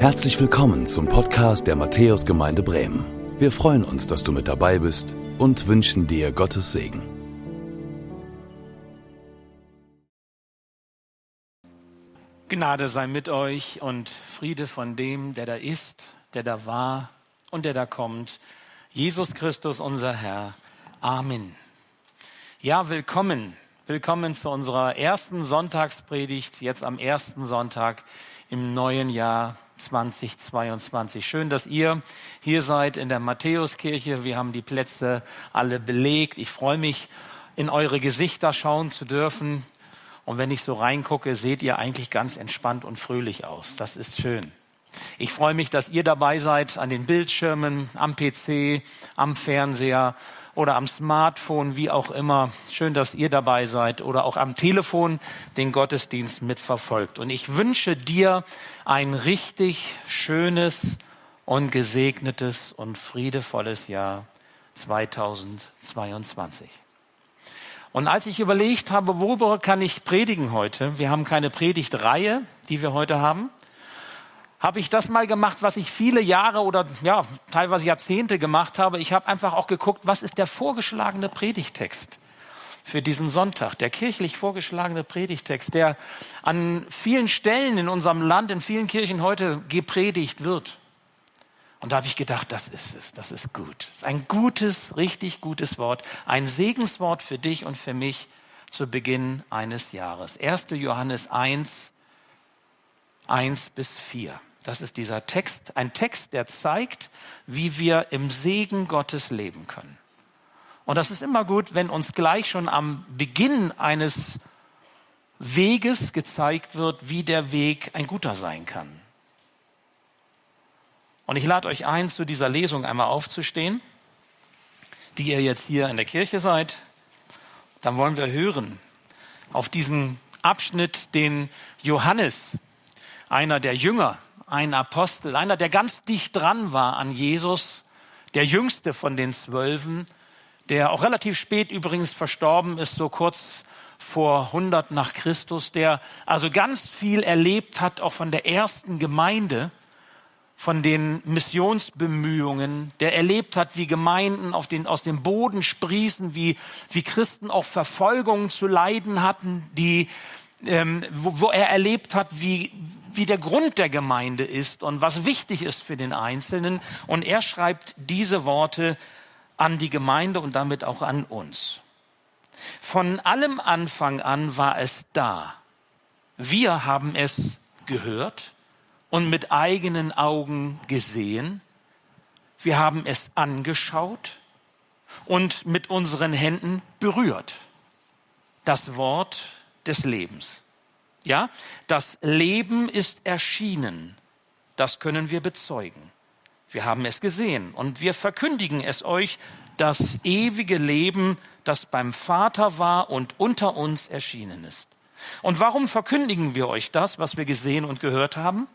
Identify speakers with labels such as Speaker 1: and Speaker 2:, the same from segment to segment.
Speaker 1: Herzlich willkommen zum Podcast der Matthäusgemeinde Bremen. Wir freuen uns, dass du mit dabei bist und wünschen dir Gottes Segen.
Speaker 2: Gnade sei mit euch und Friede von dem, der da ist, der da war und der da kommt. Jesus Christus, unser Herr. Amen. Ja, willkommen. Willkommen zu unserer ersten Sonntagspredigt, jetzt am ersten Sonntag im neuen Jahr 2022. Schön, dass ihr hier seid in der Matthäuskirche. Wir haben die Plätze alle belegt. Ich freue mich, in eure Gesichter schauen zu dürfen. Und wenn ich so reingucke, seht ihr eigentlich ganz entspannt und fröhlich aus. Das ist schön. Ich freue mich, dass ihr dabei seid an den Bildschirmen, am PC, am Fernseher oder am Smartphone, wie auch immer. Schön, dass ihr dabei seid oder auch am Telefon den Gottesdienst mitverfolgt. Und ich wünsche dir ein richtig schönes und gesegnetes und friedevolles Jahr 2022. Und als ich überlegt habe, worüber kann ich predigen heute, wir haben keine Predigtreihe, die wir heute haben, habe ich das mal gemacht, was ich viele Jahre oder ja, teilweise Jahrzehnte gemacht habe. Ich habe einfach auch geguckt, was ist der vorgeschlagene Predigtext für diesen Sonntag, der kirchlich vorgeschlagene Predigtext, der an vielen Stellen in unserem Land, in vielen Kirchen heute gepredigt wird. Und da habe ich gedacht, das ist es, das ist gut. Das ist ein gutes, richtig gutes Wort, ein Segenswort für dich und für mich zu Beginn eines Jahres. 1. Johannes 1, 1 bis 4. Das ist dieser Text, ein Text, der zeigt, wie wir im Segen Gottes leben können. Und das ist immer gut, wenn uns gleich schon am Beginn eines Weges gezeigt wird, wie der Weg ein guter sein kann. Und ich lade euch ein, zu dieser Lesung einmal aufzustehen, die ihr jetzt hier in der Kirche seid. Dann wollen wir hören auf diesen Abschnitt, den Johannes, einer der Jünger, ein Apostel, einer, der ganz dicht dran war an Jesus, der jüngste von den Zwölfen, der auch relativ spät übrigens verstorben ist, so kurz vor 100 nach Christus, der also ganz viel erlebt hat, auch von der ersten Gemeinde, von den Missionsbemühungen, der erlebt hat, wie Gemeinden auf den, aus dem Boden sprießen, wie, wie Christen auch Verfolgungen zu leiden hatten, die, ähm, wo, wo er erlebt hat, wie, wie der Grund der Gemeinde ist und was wichtig ist für den Einzelnen. Und er schreibt diese Worte an die Gemeinde und damit auch an uns. Von allem Anfang an war es da. Wir haben es gehört und mit eigenen Augen gesehen. Wir haben es angeschaut und mit unseren Händen berührt. Das Wort des Lebens. Ja, das Leben ist erschienen. Das können wir bezeugen. Wir haben es gesehen und wir verkündigen es euch, das ewige Leben, das beim Vater war und unter uns erschienen ist. Und warum verkündigen wir euch das, was wir gesehen und gehört haben?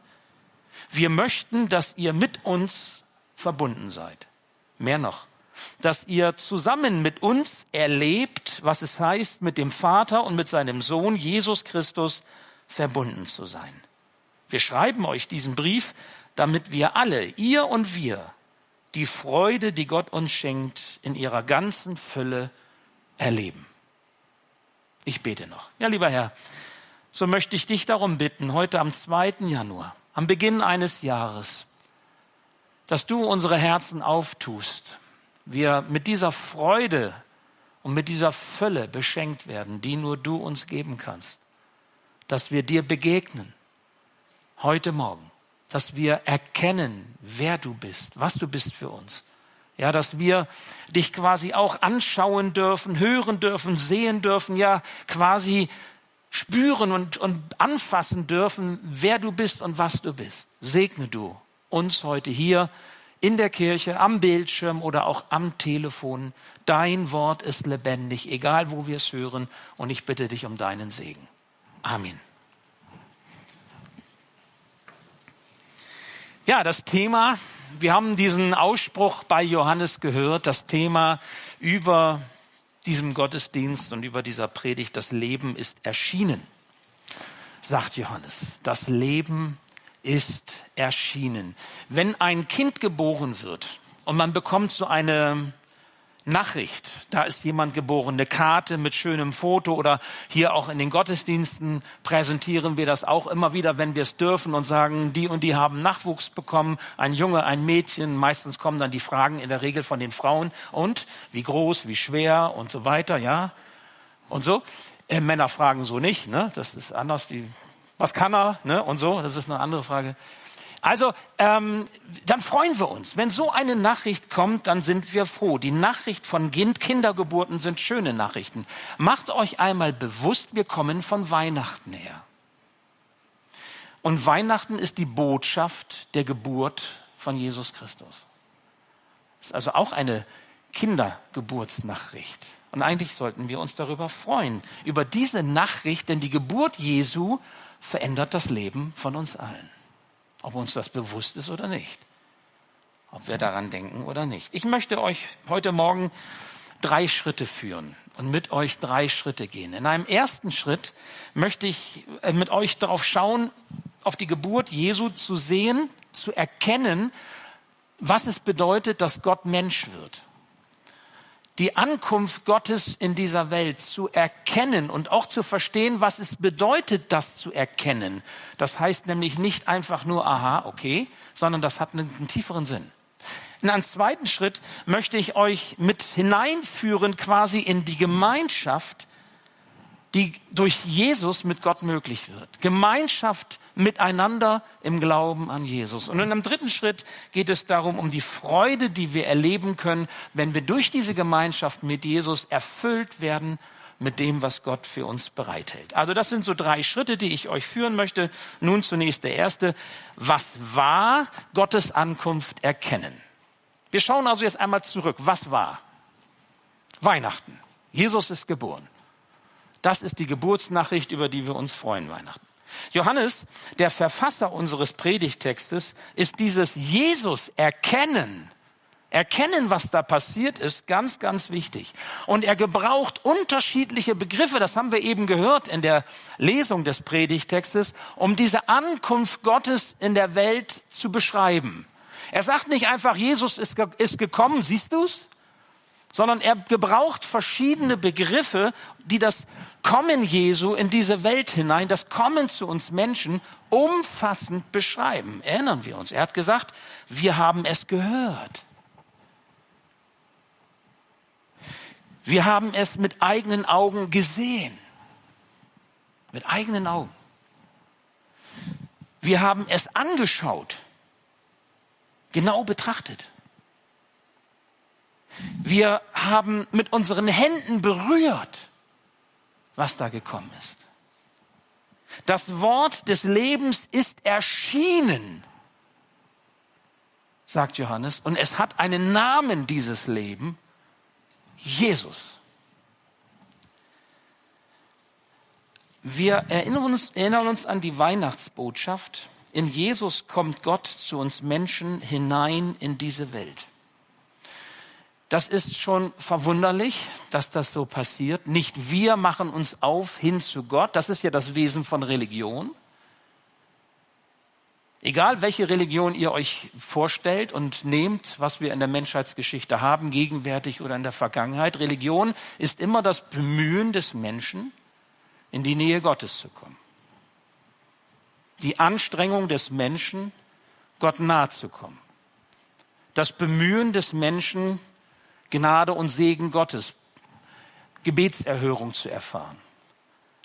Speaker 2: Wir möchten, dass ihr mit uns verbunden seid. Mehr noch, dass ihr zusammen mit uns erlebt, was es heißt, mit dem Vater und mit seinem Sohn Jesus Christus verbunden zu sein. Wir schreiben euch diesen Brief, damit wir alle, ihr und wir, die Freude, die Gott uns schenkt, in ihrer ganzen Fülle erleben. Ich bete noch. Ja, lieber Herr, so möchte ich dich darum bitten, heute am 2. Januar, am Beginn eines Jahres, dass du unsere Herzen auftust, wir mit dieser Freude und mit dieser Fülle beschenkt werden, die nur du uns geben kannst. Dass wir dir begegnen, heute Morgen, dass wir erkennen, wer du bist, was du bist für uns. Ja, dass wir dich quasi auch anschauen dürfen, hören dürfen, sehen dürfen, ja, quasi spüren und, und anfassen dürfen, wer du bist und was du bist. Segne du uns heute hier in der Kirche, am Bildschirm oder auch am Telefon. Dein Wort ist lebendig, egal wo wir es hören. Und ich bitte dich um deinen Segen. Amen. Ja, das Thema, wir haben diesen Ausspruch bei Johannes gehört, das Thema über diesem Gottesdienst und über dieser Predigt, das Leben ist erschienen, sagt Johannes. Das Leben ist erschienen. Wenn ein Kind geboren wird und man bekommt so eine Nachricht, da ist jemand geboren, eine Karte mit schönem Foto oder hier auch in den Gottesdiensten präsentieren wir das auch immer wieder, wenn wir es dürfen und sagen, die und die haben Nachwuchs bekommen, ein Junge, ein Mädchen, meistens kommen dann die Fragen in der Regel von den Frauen und wie groß, wie schwer und so weiter, ja, und so. Äh, Männer fragen so nicht, ne? das ist anders, die, was kann er, ne? und so, das ist eine andere Frage. Also ähm, dann freuen wir uns. Wenn so eine Nachricht kommt, dann sind wir froh. Die Nachricht von kind Kindergeburten sind schöne Nachrichten. Macht euch einmal bewusst, wir kommen von Weihnachten her. Und Weihnachten ist die Botschaft der Geburt von Jesus Christus. Das ist also auch eine Kindergeburtsnachricht. Und eigentlich sollten wir uns darüber freuen, über diese Nachricht, denn die Geburt Jesu verändert das Leben von uns allen ob uns das bewusst ist oder nicht, ob wir daran denken oder nicht. Ich möchte euch heute Morgen drei Schritte führen und mit euch drei Schritte gehen. In einem ersten Schritt möchte ich äh, mit euch darauf schauen, auf die Geburt Jesu zu sehen, zu erkennen, was es bedeutet, dass Gott Mensch wird die Ankunft Gottes in dieser Welt zu erkennen und auch zu verstehen, was es bedeutet, das zu erkennen. Das heißt nämlich nicht einfach nur, aha, okay, sondern das hat einen, einen tieferen Sinn. In einem zweiten Schritt möchte ich euch mit hineinführen quasi in die Gemeinschaft, die durch Jesus mit Gott möglich wird. Gemeinschaft miteinander im Glauben an Jesus. Und in einem dritten Schritt geht es darum, um die Freude, die wir erleben können, wenn wir durch diese Gemeinschaft mit Jesus erfüllt werden mit dem, was Gott für uns bereithält. Also das sind so drei Schritte, die ich euch führen möchte. Nun zunächst der erste. Was war Gottes Ankunft erkennen? Wir schauen also jetzt einmal zurück. Was war? Weihnachten. Jesus ist geboren. Das ist die Geburtsnachricht, über die wir uns freuen, Weihnachten. Johannes, der Verfasser unseres Predigtextes, ist dieses Jesus erkennen, erkennen, was da passiert ist, ganz, ganz wichtig. Und er gebraucht unterschiedliche Begriffe, das haben wir eben gehört in der Lesung des Predigtextes, um diese Ankunft Gottes in der Welt zu beschreiben. Er sagt nicht einfach, Jesus ist, ist gekommen, siehst du's? Sondern er gebraucht verschiedene Begriffe, die das Kommen Jesu in diese Welt hinein, das Kommen zu uns Menschen umfassend beschreiben. Erinnern wir uns. Er hat gesagt, wir haben es gehört. Wir haben es mit eigenen Augen gesehen. Mit eigenen Augen. Wir haben es angeschaut, genau betrachtet. Wir haben mit unseren Händen berührt, was da gekommen ist. Das Wort des Lebens ist erschienen, sagt Johannes, und es hat einen Namen, dieses Leben, Jesus. Wir erinnern uns, erinnern uns an die Weihnachtsbotschaft. In Jesus kommt Gott zu uns Menschen hinein in diese Welt. Das ist schon verwunderlich, dass das so passiert. Nicht wir machen uns auf hin zu Gott. Das ist ja das Wesen von Religion. Egal welche Religion ihr euch vorstellt und nehmt, was wir in der Menschheitsgeschichte haben, gegenwärtig oder in der Vergangenheit, Religion ist immer das Bemühen des Menschen, in die Nähe Gottes zu kommen. Die Anstrengung des Menschen, Gott nahe zu kommen. Das Bemühen des Menschen, Gnade und Segen Gottes, Gebetserhörung zu erfahren.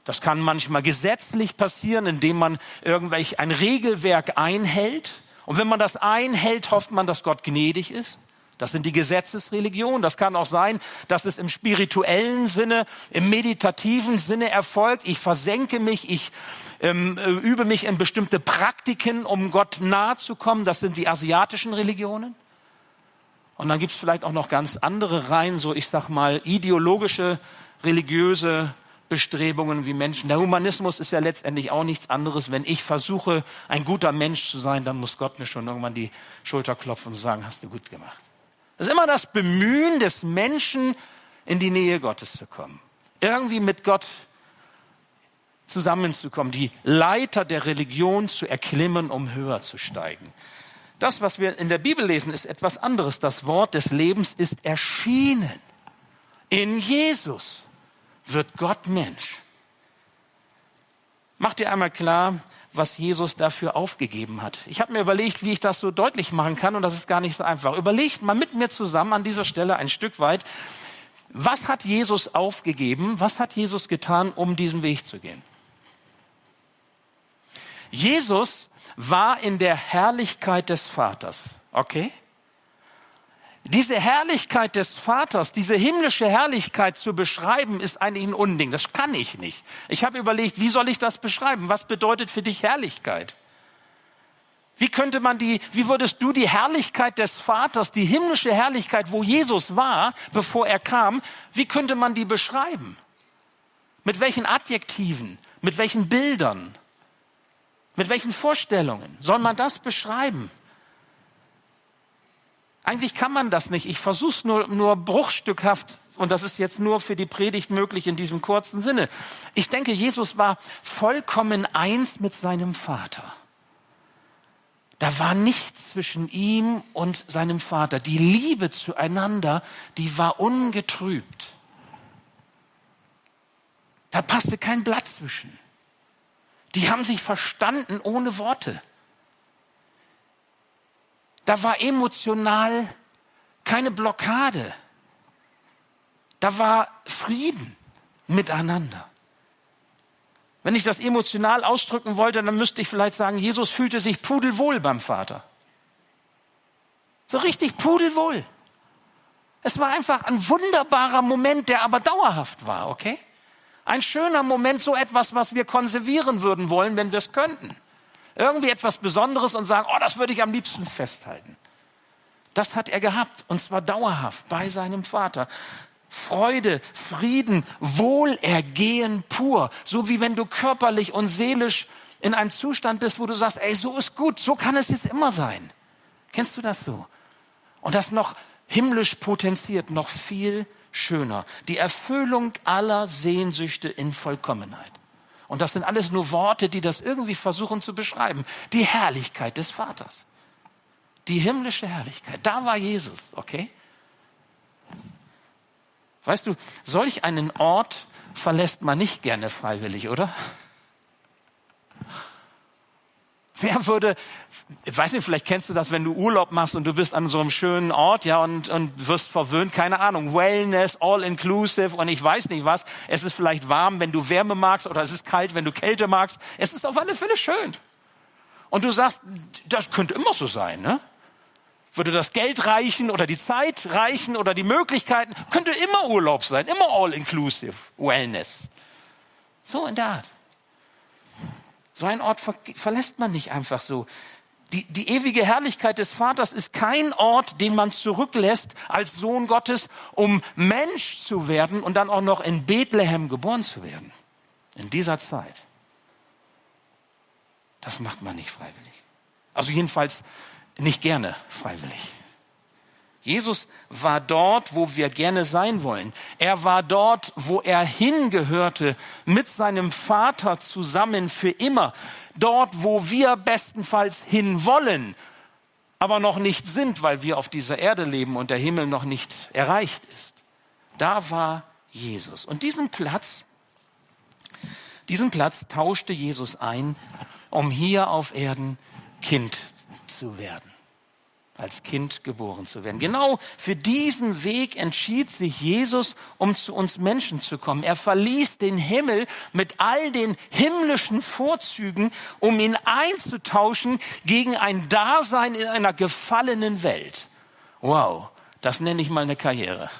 Speaker 2: Das kann manchmal gesetzlich passieren, indem man irgendwelch ein Regelwerk einhält. Und wenn man das einhält, hofft man, dass Gott gnädig ist. Das sind die Gesetzesreligionen. Das kann auch sein, dass es im spirituellen Sinne, im meditativen Sinne erfolgt. Ich versenke mich, ich ähm, äh, übe mich in bestimmte Praktiken, um Gott nahe zu kommen. Das sind die asiatischen Religionen. Und dann gibt es vielleicht auch noch ganz andere Reihen, so ich sag mal ideologische, religiöse Bestrebungen wie Menschen. Der Humanismus ist ja letztendlich auch nichts anderes. Wenn ich versuche, ein guter Mensch zu sein, dann muss Gott mir schon irgendwann die Schulter klopfen und sagen, hast du gut gemacht. Das ist immer das Bemühen des Menschen, in die Nähe Gottes zu kommen. Irgendwie mit Gott zusammenzukommen, die Leiter der Religion zu erklimmen, um höher zu steigen. Das, was wir in der Bibel lesen, ist etwas anderes. Das Wort des Lebens ist erschienen. In Jesus wird Gott Mensch. Mach dir einmal klar, was Jesus dafür aufgegeben hat. Ich habe mir überlegt, wie ich das so deutlich machen kann und das ist gar nicht so einfach. Überlegt mal mit mir zusammen an dieser Stelle ein Stück weit, was hat Jesus aufgegeben, was hat Jesus getan, um diesen Weg zu gehen? Jesus war in der Herrlichkeit des Vaters, okay? Diese Herrlichkeit des Vaters, diese himmlische Herrlichkeit zu beschreiben, ist eigentlich ein Unding. Das kann ich nicht. Ich habe überlegt, wie soll ich das beschreiben? Was bedeutet für dich Herrlichkeit? Wie könnte man die, wie würdest du die Herrlichkeit des Vaters, die himmlische Herrlichkeit, wo Jesus war, bevor er kam, wie könnte man die beschreiben? Mit welchen Adjektiven? Mit welchen Bildern? Mit welchen Vorstellungen? Soll man das beschreiben? Eigentlich kann man das nicht. Ich versuche es nur, nur bruchstückhaft und das ist jetzt nur für die Predigt möglich in diesem kurzen Sinne. Ich denke, Jesus war vollkommen eins mit seinem Vater. Da war nichts zwischen ihm und seinem Vater. Die Liebe zueinander, die war ungetrübt. Da passte kein Blatt zwischen. Die haben sich verstanden ohne Worte. Da war emotional keine Blockade. Da war Frieden miteinander. Wenn ich das emotional ausdrücken wollte, dann müsste ich vielleicht sagen, Jesus fühlte sich pudelwohl beim Vater. So richtig pudelwohl. Es war einfach ein wunderbarer Moment, der aber dauerhaft war, okay? Ein schöner Moment, so etwas, was wir konservieren würden wollen, wenn wir es könnten irgendwie etwas Besonderes und sagen, oh, das würde ich am liebsten festhalten. Das hat er gehabt und zwar dauerhaft bei seinem Vater. Freude, Frieden, Wohlergehen pur. So wie wenn du körperlich und seelisch in einem Zustand bist, wo du sagst, ey, so ist gut, so kann es jetzt immer sein. Kennst du das so? Und das noch himmlisch potenziert, noch viel schöner. Die Erfüllung aller Sehnsüchte in Vollkommenheit. Und das sind alles nur Worte, die das irgendwie versuchen zu beschreiben. Die Herrlichkeit des Vaters. Die himmlische Herrlichkeit. Da war Jesus, okay? Weißt du, solch einen Ort verlässt man nicht gerne freiwillig, oder? Wer würde, ich weiß nicht, vielleicht kennst du das, wenn du Urlaub machst und du bist an so einem schönen Ort, ja, und, und wirst verwöhnt, keine Ahnung, Wellness, all inclusive und ich weiß nicht was. Es ist vielleicht warm, wenn du Wärme magst oder es ist kalt, wenn du Kälte magst. Es ist auf alle Fälle schön. Und du sagst, das könnte immer so sein, ne? Würde das Geld reichen oder die Zeit reichen oder die Möglichkeiten, könnte immer Urlaub sein, immer all inclusive, Wellness. So in der Art. So einen Ort ver verlässt man nicht einfach so. Die, die ewige Herrlichkeit des Vaters ist kein Ort, den man zurücklässt als Sohn Gottes, um Mensch zu werden und dann auch noch in Bethlehem geboren zu werden. In dieser Zeit. Das macht man nicht freiwillig. Also jedenfalls nicht gerne freiwillig. Jesus war dort, wo wir gerne sein wollen. Er war dort, wo er hingehörte, mit seinem Vater zusammen für immer. Dort, wo wir bestenfalls hinwollen, aber noch nicht sind, weil wir auf dieser Erde leben und der Himmel noch nicht erreicht ist. Da war Jesus. Und diesen Platz, diesen Platz tauschte Jesus ein, um hier auf Erden Kind zu werden als Kind geboren zu werden. Genau für diesen Weg entschied sich Jesus, um zu uns Menschen zu kommen. Er verließ den Himmel mit all den himmlischen Vorzügen, um ihn einzutauschen gegen ein Dasein in einer gefallenen Welt. Wow, das nenne ich mal eine Karriere.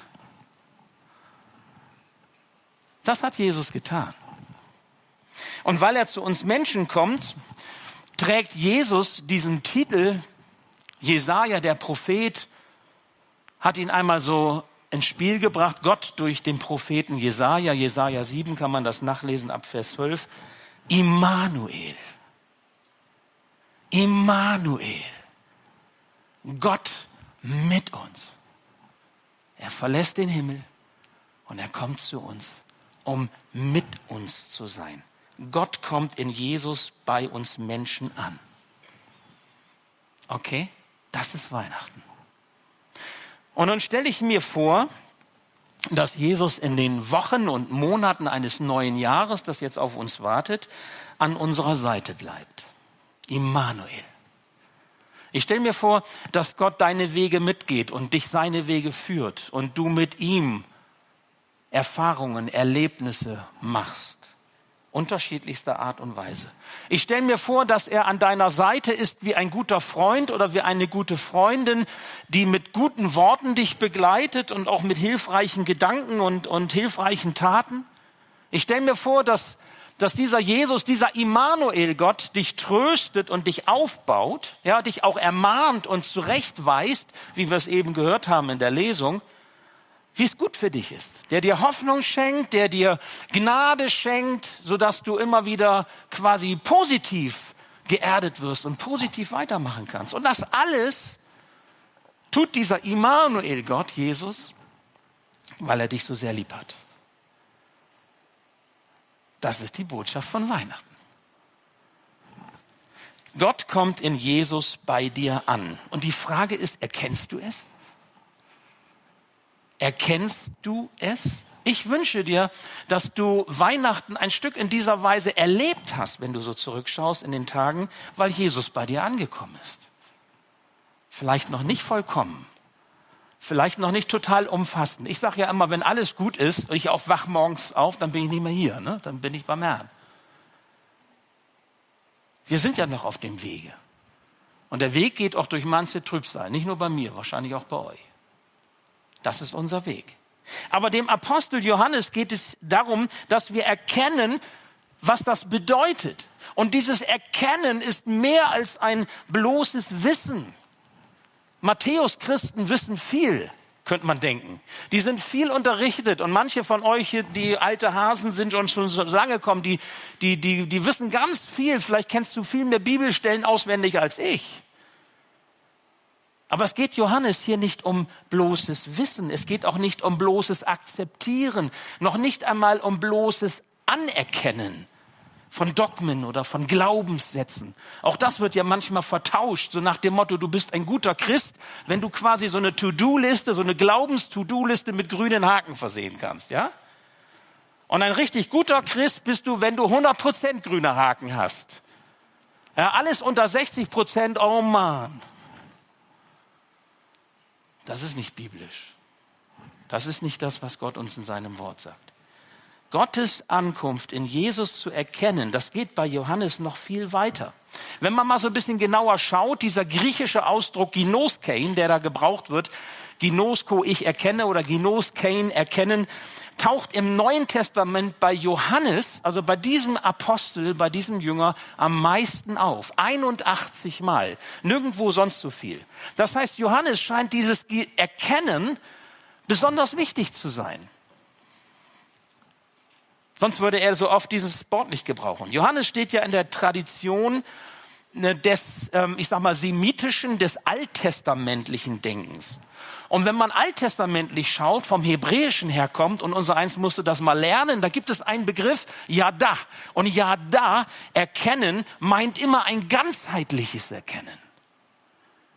Speaker 2: Das hat Jesus getan. Und weil er zu uns Menschen kommt, trägt Jesus diesen Titel Jesaja, der Prophet, hat ihn einmal so ins Spiel gebracht, Gott durch den Propheten Jesaja. Jesaja 7 kann man das nachlesen ab Vers 12. Immanuel. Immanuel. Gott mit uns. Er verlässt den Himmel und er kommt zu uns, um mit uns zu sein. Gott kommt in Jesus bei uns Menschen an. Okay, das ist Weihnachten. Und nun stelle ich mir vor, dass Jesus in den Wochen und Monaten eines neuen Jahres, das jetzt auf uns wartet, an unserer Seite bleibt. Immanuel. Ich stelle mir vor, dass Gott deine Wege mitgeht und dich seine Wege führt und du mit ihm Erfahrungen, Erlebnisse machst. Unterschiedlichster Art und Weise. Ich stelle mir vor, dass er an deiner Seite ist wie ein guter Freund oder wie eine gute Freundin, die mit guten Worten dich begleitet und auch mit hilfreichen Gedanken und, und hilfreichen Taten. Ich stelle mir vor, dass, dass dieser Jesus, dieser Immanuel Gott dich tröstet und dich aufbaut, ja, dich auch ermahnt und zurechtweist, wie wir es eben gehört haben in der Lesung wie es gut für dich ist, der dir Hoffnung schenkt, der dir Gnade schenkt, sodass du immer wieder quasi positiv geerdet wirst und positiv weitermachen kannst. Und das alles tut dieser Immanuel Gott, Jesus, weil er dich so sehr lieb hat. Das ist die Botschaft von Weihnachten. Gott kommt in Jesus bei dir an. Und die Frage ist, erkennst du es? Erkennst du es? Ich wünsche dir, dass du Weihnachten ein Stück in dieser Weise erlebt hast, wenn du so zurückschaust in den Tagen, weil Jesus bei dir angekommen ist. Vielleicht noch nicht vollkommen, vielleicht noch nicht total umfassend. Ich sage ja immer, wenn alles gut ist und ich auch wach morgens auf, dann bin ich nicht mehr hier, ne? dann bin ich beim Herrn. Wir sind ja noch auf dem Wege. Und der Weg geht auch durch manche Trübsal, nicht nur bei mir, wahrscheinlich auch bei euch. Das ist unser Weg. Aber dem Apostel Johannes geht es darum, dass wir erkennen, was das bedeutet. Und dieses Erkennen ist mehr als ein bloßes Wissen. Matthäus-Christen wissen viel, könnte man denken. Die sind viel unterrichtet und manche von euch die alte Hasen sind und schon so lange gekommen, die, die, die, die wissen ganz viel. Vielleicht kennst du viel mehr Bibelstellen auswendig als ich. Aber es geht Johannes hier nicht um bloßes Wissen, es geht auch nicht um bloßes Akzeptieren, noch nicht einmal um bloßes Anerkennen von Dogmen oder von Glaubenssätzen. Auch das wird ja manchmal vertauscht, so nach dem Motto, du bist ein guter Christ, wenn du quasi so eine To-Do-Liste, so eine Glaubens-To-Do-Liste mit grünen Haken versehen kannst, ja? Und ein richtig guter Christ bist du, wenn du 100% grüne Haken hast. Ja, alles unter 60% oh man. Das ist nicht biblisch. Das ist nicht das, was Gott uns in seinem Wort sagt. Gottes Ankunft in Jesus zu erkennen, das geht bei Johannes noch viel weiter. Wenn man mal so ein bisschen genauer schaut, dieser griechische Ausdruck Ginoskein, der da gebraucht wird, Ginosko, ich erkenne oder Ginoskein, erkennen, taucht im Neuen Testament bei Johannes, also bei diesem Apostel, bei diesem Jünger am meisten auf. 81 Mal. Nirgendwo sonst so viel. Das heißt, Johannes scheint dieses Erkennen besonders wichtig zu sein. Sonst würde er so oft dieses Wort nicht gebrauchen. Johannes steht ja in der Tradition des, ähm, ich sag mal, semitischen, des alttestamentlichen Denkens. Und wenn man alttestamentlich schaut, vom Hebräischen herkommt, und unser Eins musste das mal lernen, da gibt es einen Begriff, Yada. Und Yada, erkennen, meint immer ein ganzheitliches Erkennen.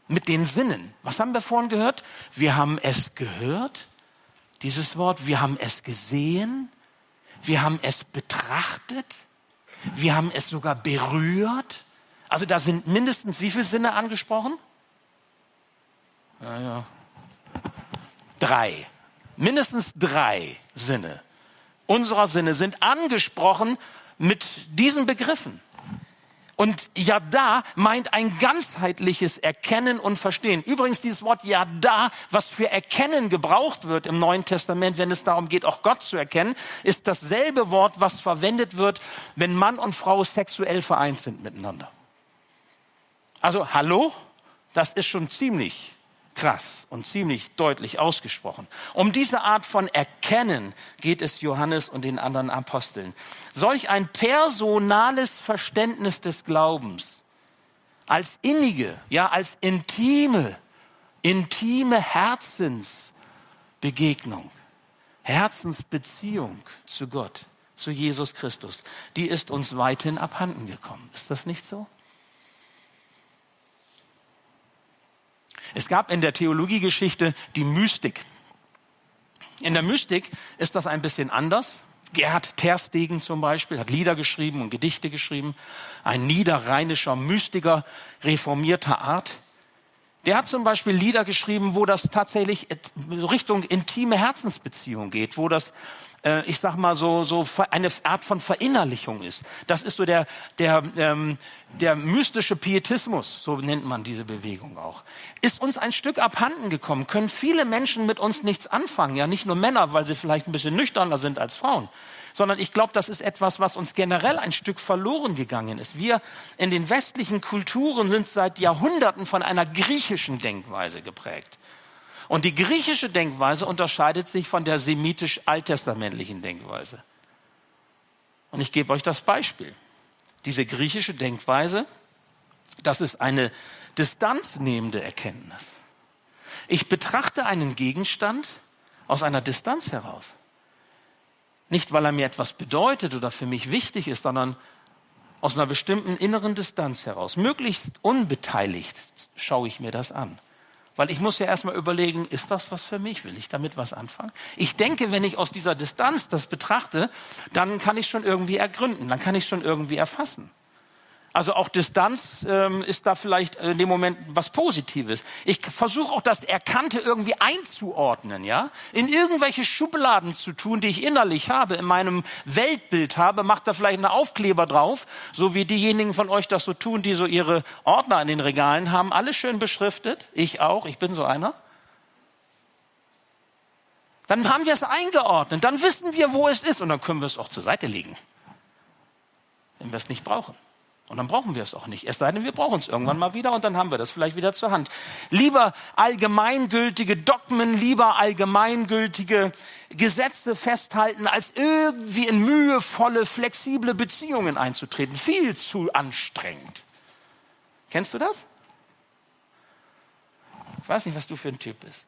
Speaker 2: Mit den Sinnen. Was haben wir vorhin gehört? Wir haben es gehört, dieses Wort. Wir haben es gesehen. Wir haben es betrachtet. Wir haben es sogar berührt. Also da sind mindestens wie viele Sinne angesprochen? Naja, drei, mindestens drei Sinne unserer Sinne sind angesprochen mit diesen Begriffen. Und Yada meint ein ganzheitliches Erkennen und Verstehen. Übrigens dieses Wort Yada, was für Erkennen gebraucht wird im Neuen Testament, wenn es darum geht, auch Gott zu erkennen, ist dasselbe Wort, was verwendet wird, wenn Mann und Frau sexuell vereint sind miteinander. Also, hallo? Das ist schon ziemlich krass und ziemlich deutlich ausgesprochen. Um diese Art von Erkennen geht es Johannes und den anderen Aposteln. Solch ein personales Verständnis des Glaubens als innige, ja als intime, intime Herzensbegegnung, Herzensbeziehung zu Gott zu Jesus Christus, die ist uns weithin abhanden gekommen. Ist das nicht so? Es gab in der Theologiegeschichte die Mystik. In der Mystik ist das ein bisschen anders. Gerd Terstegen zum Beispiel hat Lieder geschrieben und Gedichte geschrieben. Ein niederrheinischer Mystiker reformierter Art. Der hat zum Beispiel Lieder geschrieben, wo das tatsächlich Richtung intime Herzensbeziehung geht, wo das äh, ich sag mal so, so eine Art von Verinnerlichung ist. Das ist so der, der, ähm, der mystische Pietismus, so nennt man diese Bewegung auch. Ist uns ein Stück abhanden gekommen, können viele Menschen mit uns nichts anfangen. Ja, nicht nur Männer, weil sie vielleicht ein bisschen nüchterner sind als Frauen sondern ich glaube, das ist etwas, was uns generell ein Stück verloren gegangen ist. Wir in den westlichen Kulturen sind seit Jahrhunderten von einer griechischen Denkweise geprägt. Und die griechische Denkweise unterscheidet sich von der semitisch-alttestamentlichen Denkweise. Und ich gebe euch das Beispiel. Diese griechische Denkweise, das ist eine distanznehmende Erkenntnis. Ich betrachte einen Gegenstand aus einer Distanz heraus. Nicht, weil er mir etwas bedeutet oder für mich wichtig ist, sondern aus einer bestimmten inneren Distanz heraus. Möglichst unbeteiligt schaue ich mir das an. Weil ich muss ja erstmal überlegen, ist das was für mich? Will ich damit was anfangen? Ich denke, wenn ich aus dieser Distanz das betrachte, dann kann ich schon irgendwie ergründen, dann kann ich schon irgendwie erfassen. Also auch Distanz ähm, ist da vielleicht in dem Moment was Positives. Ich versuche auch das Erkannte irgendwie einzuordnen, ja, in irgendwelche Schubladen zu tun, die ich innerlich habe, in meinem Weltbild habe. Macht da vielleicht eine Aufkleber drauf, so wie diejenigen von euch das so tun, die so ihre Ordner in den Regalen haben, alles schön beschriftet. Ich auch, ich bin so einer. Dann haben wir es eingeordnet, dann wissen wir, wo es ist und dann können wir es auch zur Seite legen, wenn wir es nicht brauchen. Und dann brauchen wir es auch nicht. Es sei denn, wir brauchen es irgendwann mal wieder und dann haben wir das vielleicht wieder zur Hand. Lieber allgemeingültige Dogmen, lieber allgemeingültige Gesetze festhalten, als irgendwie in mühevolle, flexible Beziehungen einzutreten. Viel zu anstrengend. Kennst du das? Ich weiß nicht, was du für ein Typ bist.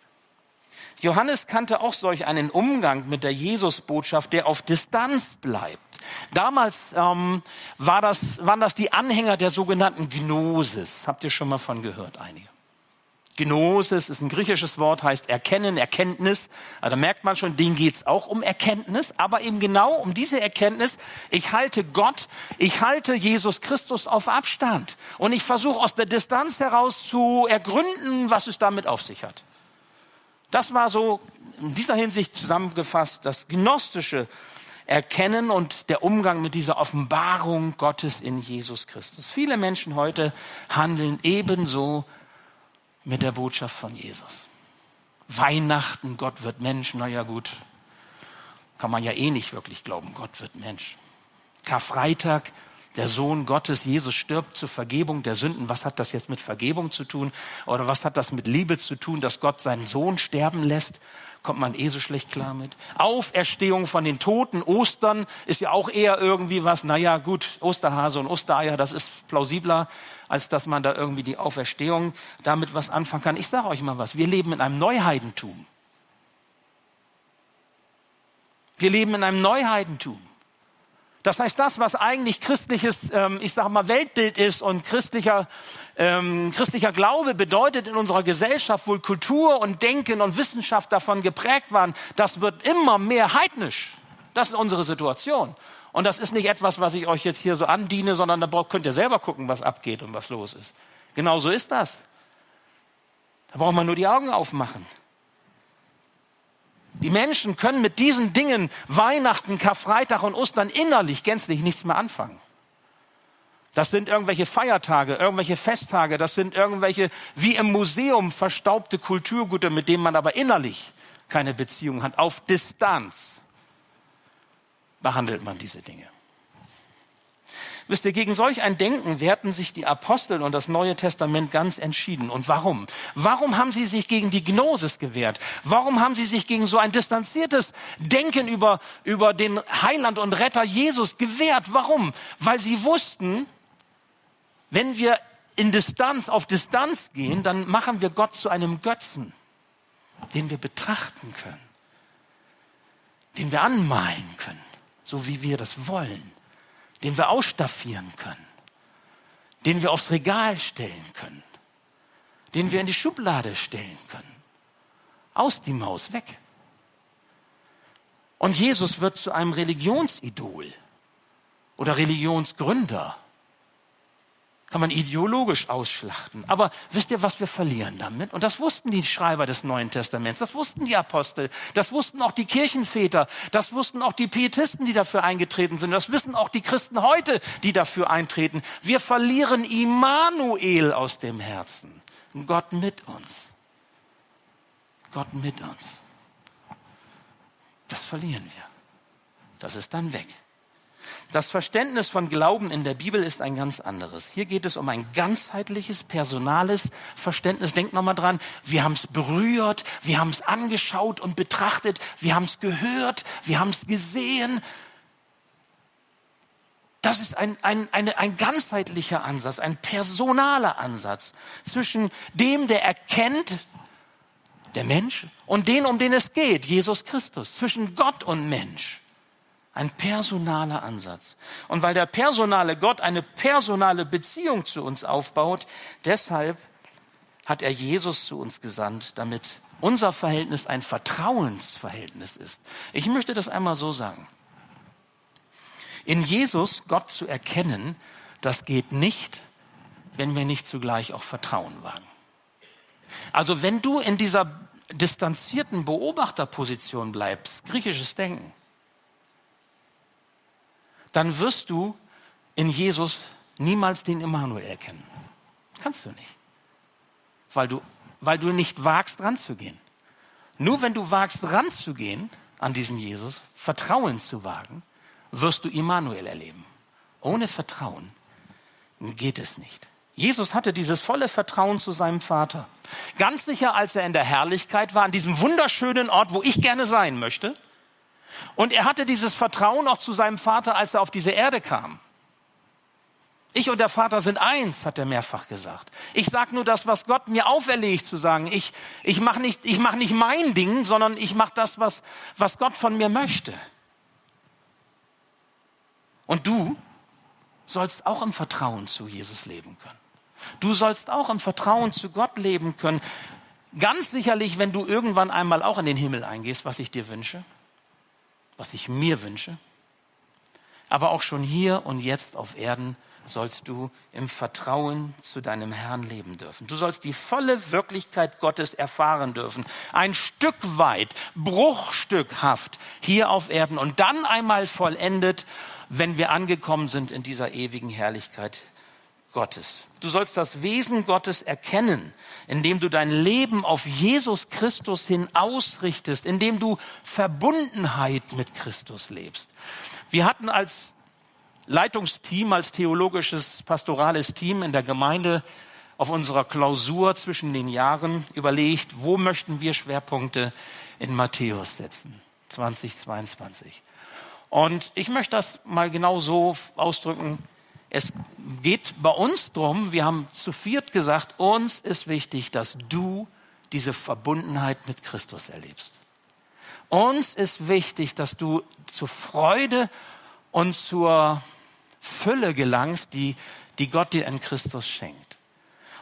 Speaker 2: Johannes kannte auch solch einen Umgang mit der Jesusbotschaft, der auf Distanz bleibt. Damals ähm, war das, waren das die Anhänger der sogenannten Gnosis. Habt ihr schon mal von gehört, einige? Gnosis ist ein griechisches Wort, heißt Erkennen, Erkenntnis. Also da merkt man schon, denen geht's auch um Erkenntnis, aber eben genau um diese Erkenntnis. Ich halte Gott, ich halte Jesus Christus auf Abstand und ich versuche aus der Distanz heraus zu ergründen, was es damit auf sich hat. Das war so in dieser Hinsicht zusammengefasst das gnostische Erkennen und der Umgang mit dieser Offenbarung Gottes in Jesus Christus. Viele Menschen heute handeln ebenso mit der Botschaft von Jesus. Weihnachten, Gott wird Mensch, naja gut, kann man ja eh nicht wirklich glauben, Gott wird Mensch. Karfreitag, der Sohn Gottes, Jesus stirbt zur Vergebung der Sünden. Was hat das jetzt mit Vergebung zu tun? Oder was hat das mit Liebe zu tun, dass Gott seinen Sohn sterben lässt? Kommt man eh so schlecht klar mit. Auferstehung von den Toten, Ostern ist ja auch eher irgendwie was, naja gut, Osterhase und Ostereier, das ist plausibler, als dass man da irgendwie die Auferstehung damit was anfangen kann. Ich sage euch mal was, wir leben in einem Neuheidentum. Wir leben in einem Neuheidentum. Das heißt, das, was eigentlich christliches, ähm, ich sage mal, Weltbild ist und christlicher, ähm, christlicher Glaube bedeutet in unserer Gesellschaft, wo Kultur und Denken und Wissenschaft davon geprägt waren, das wird immer mehr heidnisch. Das ist unsere Situation. Und das ist nicht etwas, was ich euch jetzt hier so andiene, sondern da könnt ihr selber gucken, was abgeht und was los ist. Genau so ist das. Da braucht man nur die Augen aufmachen. Die Menschen können mit diesen Dingen Weihnachten, Karfreitag und Ostern innerlich gänzlich nichts mehr anfangen. Das sind irgendwelche Feiertage, irgendwelche Festtage, das sind irgendwelche wie im Museum verstaubte Kulturgüter, mit denen man aber innerlich keine Beziehung hat. Auf Distanz behandelt man diese Dinge. Wisst ihr, gegen solch ein Denken wehrten sich die Apostel und das Neue Testament ganz entschieden. Und warum? Warum haben sie sich gegen die Gnosis gewehrt? Warum haben sie sich gegen so ein distanziertes Denken über, über den Heiland und Retter Jesus gewehrt? Warum? Weil sie wussten, wenn wir in Distanz, auf Distanz gehen, dann machen wir Gott zu einem Götzen, den wir betrachten können, den wir anmalen können so wie wir das wollen, den wir ausstaffieren können, den wir aufs Regal stellen können, den wir in die Schublade stellen können. Aus die Maus weg. Und Jesus wird zu einem Religionsidol oder Religionsgründer. Kann man ideologisch ausschlachten. Aber wisst ihr, was wir verlieren damit? Und das wussten die Schreiber des Neuen Testaments, das wussten die Apostel, das wussten auch die Kirchenväter, das wussten auch die Pietisten, die dafür eingetreten sind, das wissen auch die Christen heute, die dafür eintreten. Wir verlieren Immanuel aus dem Herzen. Gott mit uns. Gott mit uns. Das verlieren wir. Das ist dann weg. Das Verständnis von Glauben in der Bibel ist ein ganz anderes. Hier geht es um ein ganzheitliches, personales Verständnis. Denkt nochmal dran, wir haben es berührt, wir haben es angeschaut und betrachtet, wir haben es gehört, wir haben es gesehen. Das ist ein, ein, eine, ein ganzheitlicher Ansatz, ein personaler Ansatz zwischen dem, der erkennt, der Mensch, und den, um den es geht, Jesus Christus, zwischen Gott und Mensch. Ein personaler Ansatz. Und weil der personale Gott eine personale Beziehung zu uns aufbaut, deshalb hat er Jesus zu uns gesandt, damit unser Verhältnis ein Vertrauensverhältnis ist. Ich möchte das einmal so sagen. In Jesus Gott zu erkennen, das geht nicht, wenn wir nicht zugleich auch Vertrauen wagen. Also wenn du in dieser distanzierten Beobachterposition bleibst, griechisches Denken, dann wirst du in Jesus niemals den Immanuel erkennen. kannst du nicht. Weil du, weil du nicht wagst, ranzugehen. Nur wenn du wagst, ranzugehen an diesen Jesus, Vertrauen zu wagen, wirst du Immanuel erleben. Ohne Vertrauen geht es nicht. Jesus hatte dieses volle Vertrauen zu seinem Vater. Ganz sicher, als er in der Herrlichkeit war, an diesem wunderschönen Ort, wo ich gerne sein möchte, und er hatte dieses Vertrauen auch zu seinem Vater, als er auf diese Erde kam. Ich und der Vater sind eins, hat er mehrfach gesagt. Ich sage nur das, was Gott mir auferlegt zu sagen. Ich, ich mache nicht, ich mach nicht mein Ding, sondern ich mache das, was, was Gott von mir möchte. Und du sollst auch im Vertrauen zu Jesus leben können. Du sollst auch im Vertrauen zu Gott leben können. Ganz sicherlich, wenn du irgendwann einmal auch in den Himmel eingehst, was ich dir wünsche was ich mir wünsche. Aber auch schon hier und jetzt auf Erden sollst du im Vertrauen zu deinem Herrn leben dürfen. Du sollst die volle Wirklichkeit Gottes erfahren dürfen. Ein Stück weit, bruchstückhaft hier auf Erden und dann einmal vollendet, wenn wir angekommen sind in dieser ewigen Herrlichkeit Gottes. Du sollst das Wesen Gottes erkennen, indem du dein Leben auf Jesus Christus hin ausrichtest, indem du Verbundenheit mit Christus lebst. Wir hatten als Leitungsteam, als theologisches, pastorales Team in der Gemeinde auf unserer Klausur zwischen den Jahren überlegt, wo möchten wir Schwerpunkte in Matthäus setzen, 2022. Und ich möchte das mal genau so ausdrücken, es geht bei uns drum, wir haben zu viert gesagt, uns ist wichtig, dass du diese Verbundenheit mit Christus erlebst. Uns ist wichtig, dass du zur Freude und zur Fülle gelangst, die, die Gott dir in Christus schenkt.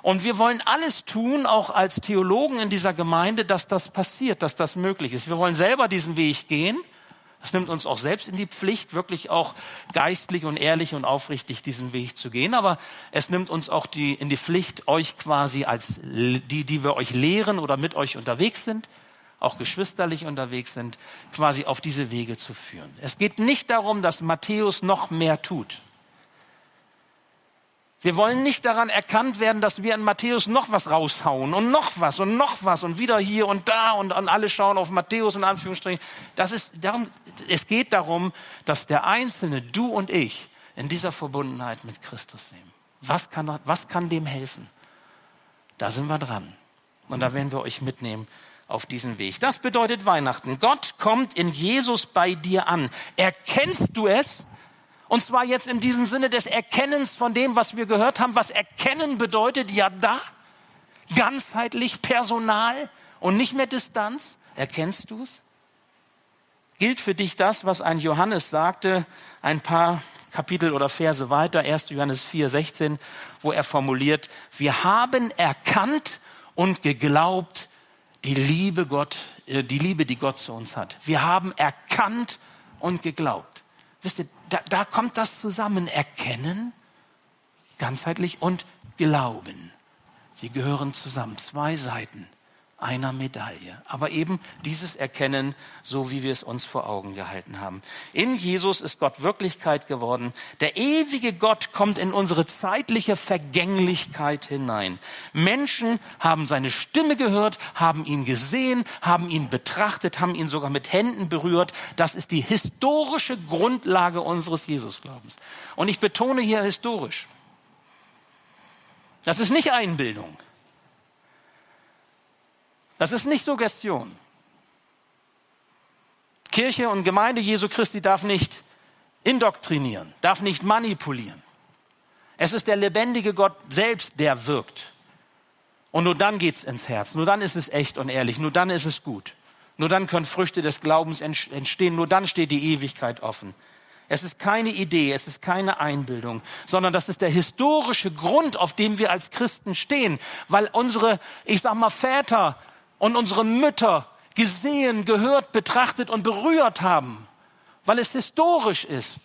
Speaker 2: Und wir wollen alles tun, auch als Theologen in dieser Gemeinde, dass das passiert, dass das möglich ist. Wir wollen selber diesen Weg gehen. Es nimmt uns auch selbst in die Pflicht, wirklich auch geistlich und ehrlich und aufrichtig diesen Weg zu gehen. Aber es nimmt uns auch die, in die Pflicht, euch quasi als die, die wir euch lehren oder mit euch unterwegs sind, auch geschwisterlich unterwegs sind, quasi auf diese Wege zu führen. Es geht nicht darum, dass Matthäus noch mehr tut. Wir wollen nicht daran erkannt werden, dass wir in Matthäus noch was raushauen und noch was und noch was und wieder hier und da und, und alle schauen auf Matthäus in Anführungsstrichen. Das ist darum, es geht darum, dass der Einzelne, du und ich, in dieser Verbundenheit mit Christus leben. Was kann, was kann dem helfen? Da sind wir dran. Und da werden wir euch mitnehmen auf diesen Weg. Das bedeutet Weihnachten. Gott kommt in Jesus bei dir an. Erkennst du es? Und zwar jetzt in diesem Sinne des Erkennens von dem, was wir gehört haben, was Erkennen bedeutet, ja da, ganzheitlich, personal und nicht mehr Distanz. Erkennst du es? Gilt für dich das, was ein Johannes sagte, ein paar Kapitel oder Verse weiter, 1. Johannes 4, 16, wo er formuliert, wir haben erkannt und geglaubt die Liebe Gott, äh, die Liebe, die Gott zu uns hat. Wir haben erkannt und geglaubt. Wisst ihr, da, da kommt das zusammen. Erkennen, ganzheitlich und Glauben. Sie gehören zusammen. Zwei Seiten einer Medaille. Aber eben dieses Erkennen, so wie wir es uns vor Augen gehalten haben. In Jesus ist Gott Wirklichkeit geworden. Der ewige Gott kommt in unsere zeitliche Vergänglichkeit hinein. Menschen haben seine Stimme gehört, haben ihn gesehen, haben ihn betrachtet, haben ihn sogar mit Händen berührt. Das ist die historische Grundlage unseres Jesusglaubens. Und ich betone hier historisch. Das ist nicht Einbildung. Das ist nicht Suggestion. Kirche und Gemeinde Jesu Christi darf nicht indoktrinieren, darf nicht manipulieren. Es ist der lebendige Gott selbst, der wirkt. Und nur dann geht's ins Herz. Nur dann ist es echt und ehrlich. Nur dann ist es gut. Nur dann können Früchte des Glaubens entstehen. Nur dann steht die Ewigkeit offen. Es ist keine Idee, es ist keine Einbildung, sondern das ist der historische Grund, auf dem wir als Christen stehen, weil unsere, ich sag mal, Väter und unsere Mütter gesehen, gehört, betrachtet und berührt haben, weil es historisch ist,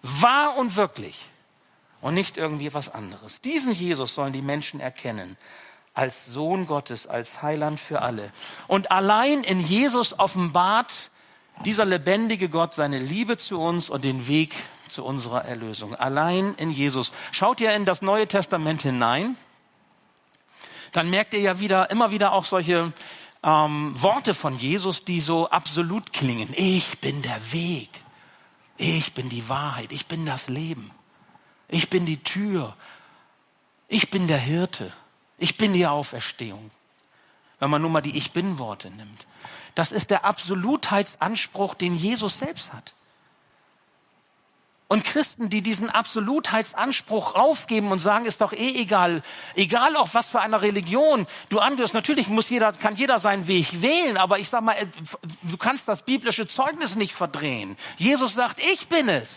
Speaker 2: wahr und wirklich und nicht irgendwie was anderes. Diesen Jesus sollen die Menschen erkennen als Sohn Gottes, als Heiland für alle. Und allein in Jesus offenbart dieser lebendige Gott seine Liebe zu uns und den Weg zu unserer Erlösung. Allein in Jesus. Schaut ihr in das Neue Testament hinein, dann merkt ihr ja wieder, immer wieder auch solche ähm, Worte von Jesus, die so absolut klingen. Ich bin der Weg. Ich bin die Wahrheit. Ich bin das Leben. Ich bin die Tür. Ich bin der Hirte. Ich bin die Auferstehung. Wenn man nur mal die Ich bin Worte nimmt. Das ist der Absolutheitsanspruch, den Jesus selbst hat. Und Christen, die diesen Absolutheitsanspruch aufgeben und sagen, ist doch eh egal, egal auch was für eine Religion du angehörst. Natürlich muss jeder, kann jeder seinen Weg wählen, aber ich sag mal, du kannst das biblische Zeugnis nicht verdrehen. Jesus sagt, ich bin es.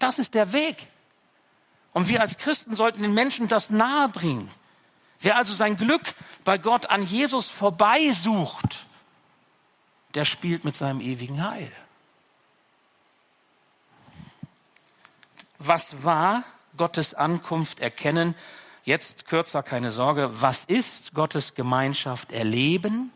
Speaker 2: Das ist der Weg. Und wir als Christen sollten den Menschen das nahebringen. Wer also sein Glück bei Gott an Jesus vorbeisucht, der spielt mit seinem ewigen Heil. Was war Gottes Ankunft erkennen. Jetzt kürzer, keine Sorge. Was ist Gottes Gemeinschaft erleben?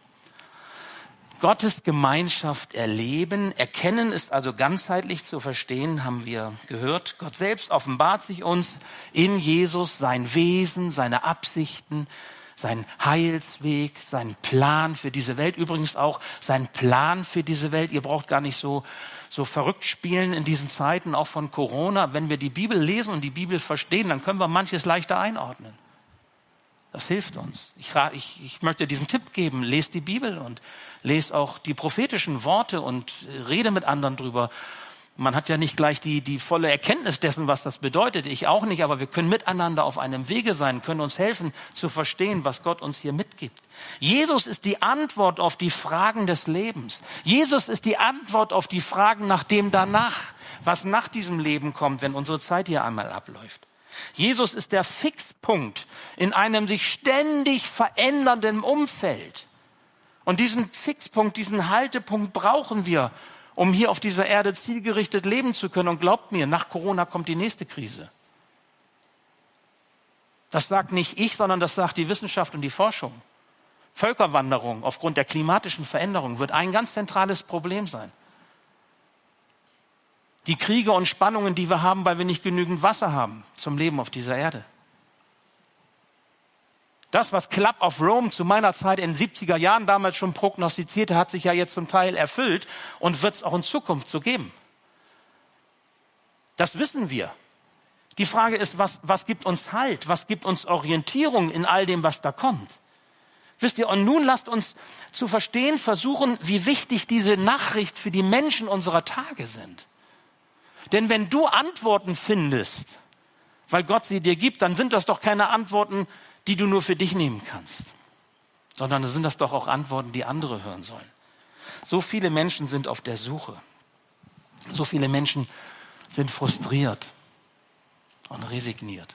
Speaker 2: Gottes Gemeinschaft erleben. Erkennen ist also ganzheitlich zu verstehen, haben wir gehört. Gott selbst offenbart sich uns in Jesus, sein Wesen, seine Absichten, sein Heilsweg, sein Plan für diese Welt. Übrigens auch sein Plan für diese Welt. Ihr braucht gar nicht so so verrückt spielen in diesen Zeiten, auch von Corona. Wenn wir die Bibel lesen und die Bibel verstehen, dann können wir manches leichter einordnen. Das hilft uns. Ich, ich, ich möchte diesen Tipp geben, lest die Bibel und lest auch die prophetischen Worte und rede mit anderen drüber. Man hat ja nicht gleich die, die volle Erkenntnis dessen, was das bedeutet. Ich auch nicht, aber wir können miteinander auf einem Wege sein, können uns helfen zu verstehen, was Gott uns hier mitgibt. Jesus ist die Antwort auf die Fragen des Lebens. Jesus ist die Antwort auf die Fragen nach dem danach, was nach diesem Leben kommt, wenn unsere Zeit hier einmal abläuft. Jesus ist der Fixpunkt in einem sich ständig verändernden Umfeld. Und diesen Fixpunkt, diesen Haltepunkt brauchen wir, um hier auf dieser Erde zielgerichtet leben zu können. Und glaubt mir, nach Corona kommt die nächste Krise. Das sagt nicht ich, sondern das sagt die Wissenschaft und die Forschung. Völkerwanderung aufgrund der klimatischen Veränderung wird ein ganz zentrales Problem sein. Die Kriege und Spannungen, die wir haben, weil wir nicht genügend Wasser haben zum Leben auf dieser Erde. Das, was Club of Rome zu meiner Zeit in den 70er Jahren damals schon prognostizierte, hat sich ja jetzt zum Teil erfüllt und wird es auch in Zukunft so geben. Das wissen wir. Die Frage ist, was, was gibt uns Halt? Was gibt uns Orientierung in all dem, was da kommt? Wisst ihr, und nun lasst uns zu verstehen versuchen, wie wichtig diese Nachricht für die Menschen unserer Tage sind. Denn wenn du Antworten findest, weil Gott sie dir gibt, dann sind das doch keine Antworten, die du nur für dich nehmen kannst, sondern sind das doch auch Antworten, die andere hören sollen. So viele Menschen sind auf der Suche. So viele Menschen sind frustriert und resigniert.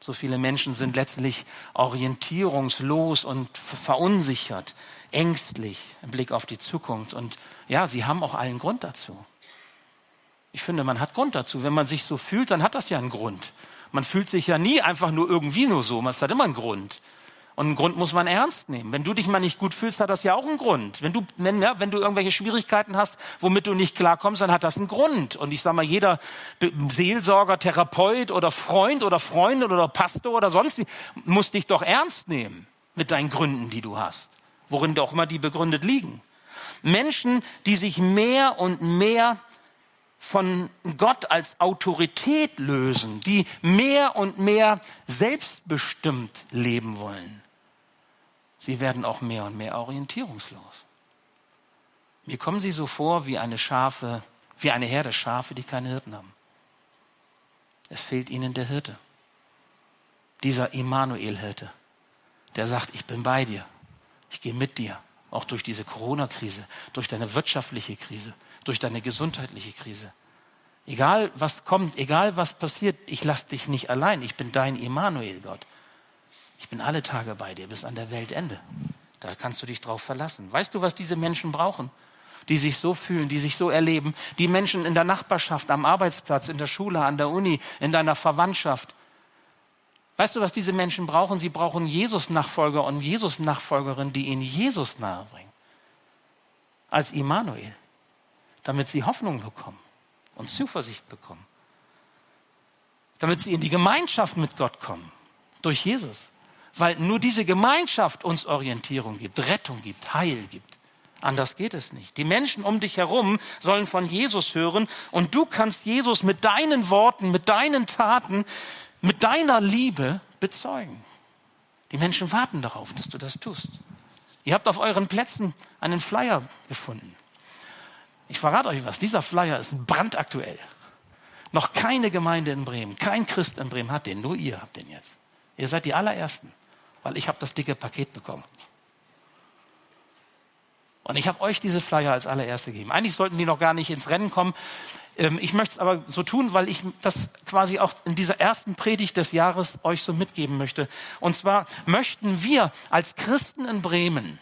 Speaker 2: So viele Menschen sind letztlich orientierungslos und verunsichert, ängstlich im Blick auf die Zukunft. Und ja, sie haben auch allen Grund dazu. Ich finde, man hat Grund dazu. Wenn man sich so fühlt, dann hat das ja einen Grund. Man fühlt sich ja nie einfach nur irgendwie nur so. Man hat immer einen Grund. Und einen Grund muss man ernst nehmen. Wenn du dich mal nicht gut fühlst, hat das ja auch einen Grund. Wenn du, wenn, ja, wenn du irgendwelche Schwierigkeiten hast, womit du nicht klarkommst, dann hat das einen Grund. Und ich sage mal, jeder Seelsorger, Therapeut oder Freund oder Freundin oder Pastor oder sonst wie muss dich doch ernst nehmen mit deinen Gründen, die du hast. Worin doch immer die begründet liegen. Menschen, die sich mehr und mehr von Gott als Autorität lösen, die mehr und mehr selbstbestimmt leben wollen, sie werden auch mehr und mehr orientierungslos. Mir kommen sie so vor wie eine Schafe, wie eine Herde Schafe, die keine Hirten haben. Es fehlt ihnen der Hirte. Dieser Immanuel-Hirte, der sagt, ich bin bei dir, ich gehe mit dir, auch durch diese Corona-Krise, durch deine wirtschaftliche Krise, durch deine gesundheitliche Krise. Egal was kommt, egal was passiert, ich lasse dich nicht allein. Ich bin dein Immanuel, Gott. Ich bin alle Tage bei dir bis an der Weltende. Da kannst du dich drauf verlassen. Weißt du, was diese Menschen brauchen? Die sich so fühlen, die sich so erleben. Die Menschen in der Nachbarschaft, am Arbeitsplatz, in der Schule, an der Uni, in deiner Verwandtschaft. Weißt du, was diese Menschen brauchen? Sie brauchen Jesus-Nachfolger und Jesus-Nachfolgerinnen, die ihnen Jesus nahebringen. Als Immanuel damit sie Hoffnung bekommen und Zuversicht bekommen. Damit sie in die Gemeinschaft mit Gott kommen, durch Jesus. Weil nur diese Gemeinschaft uns Orientierung gibt, Rettung gibt, Heil gibt. Anders geht es nicht. Die Menschen um dich herum sollen von Jesus hören und du kannst Jesus mit deinen Worten, mit deinen Taten, mit deiner Liebe bezeugen. Die Menschen warten darauf, dass du das tust. Ihr habt auf euren Plätzen einen Flyer gefunden. Ich verrate euch was, dieser Flyer ist brandaktuell. Noch keine Gemeinde in Bremen, kein Christ in Bremen hat den, nur ihr habt den jetzt. Ihr seid die allerersten, weil ich habe das dicke Paket bekommen. Und ich habe euch diese Flyer als allererste gegeben. Eigentlich sollten die noch gar nicht ins Rennen kommen. Ähm, ich möchte es aber so tun, weil ich das quasi auch in dieser ersten Predigt des Jahres euch so mitgeben möchte. Und zwar möchten wir als Christen in Bremen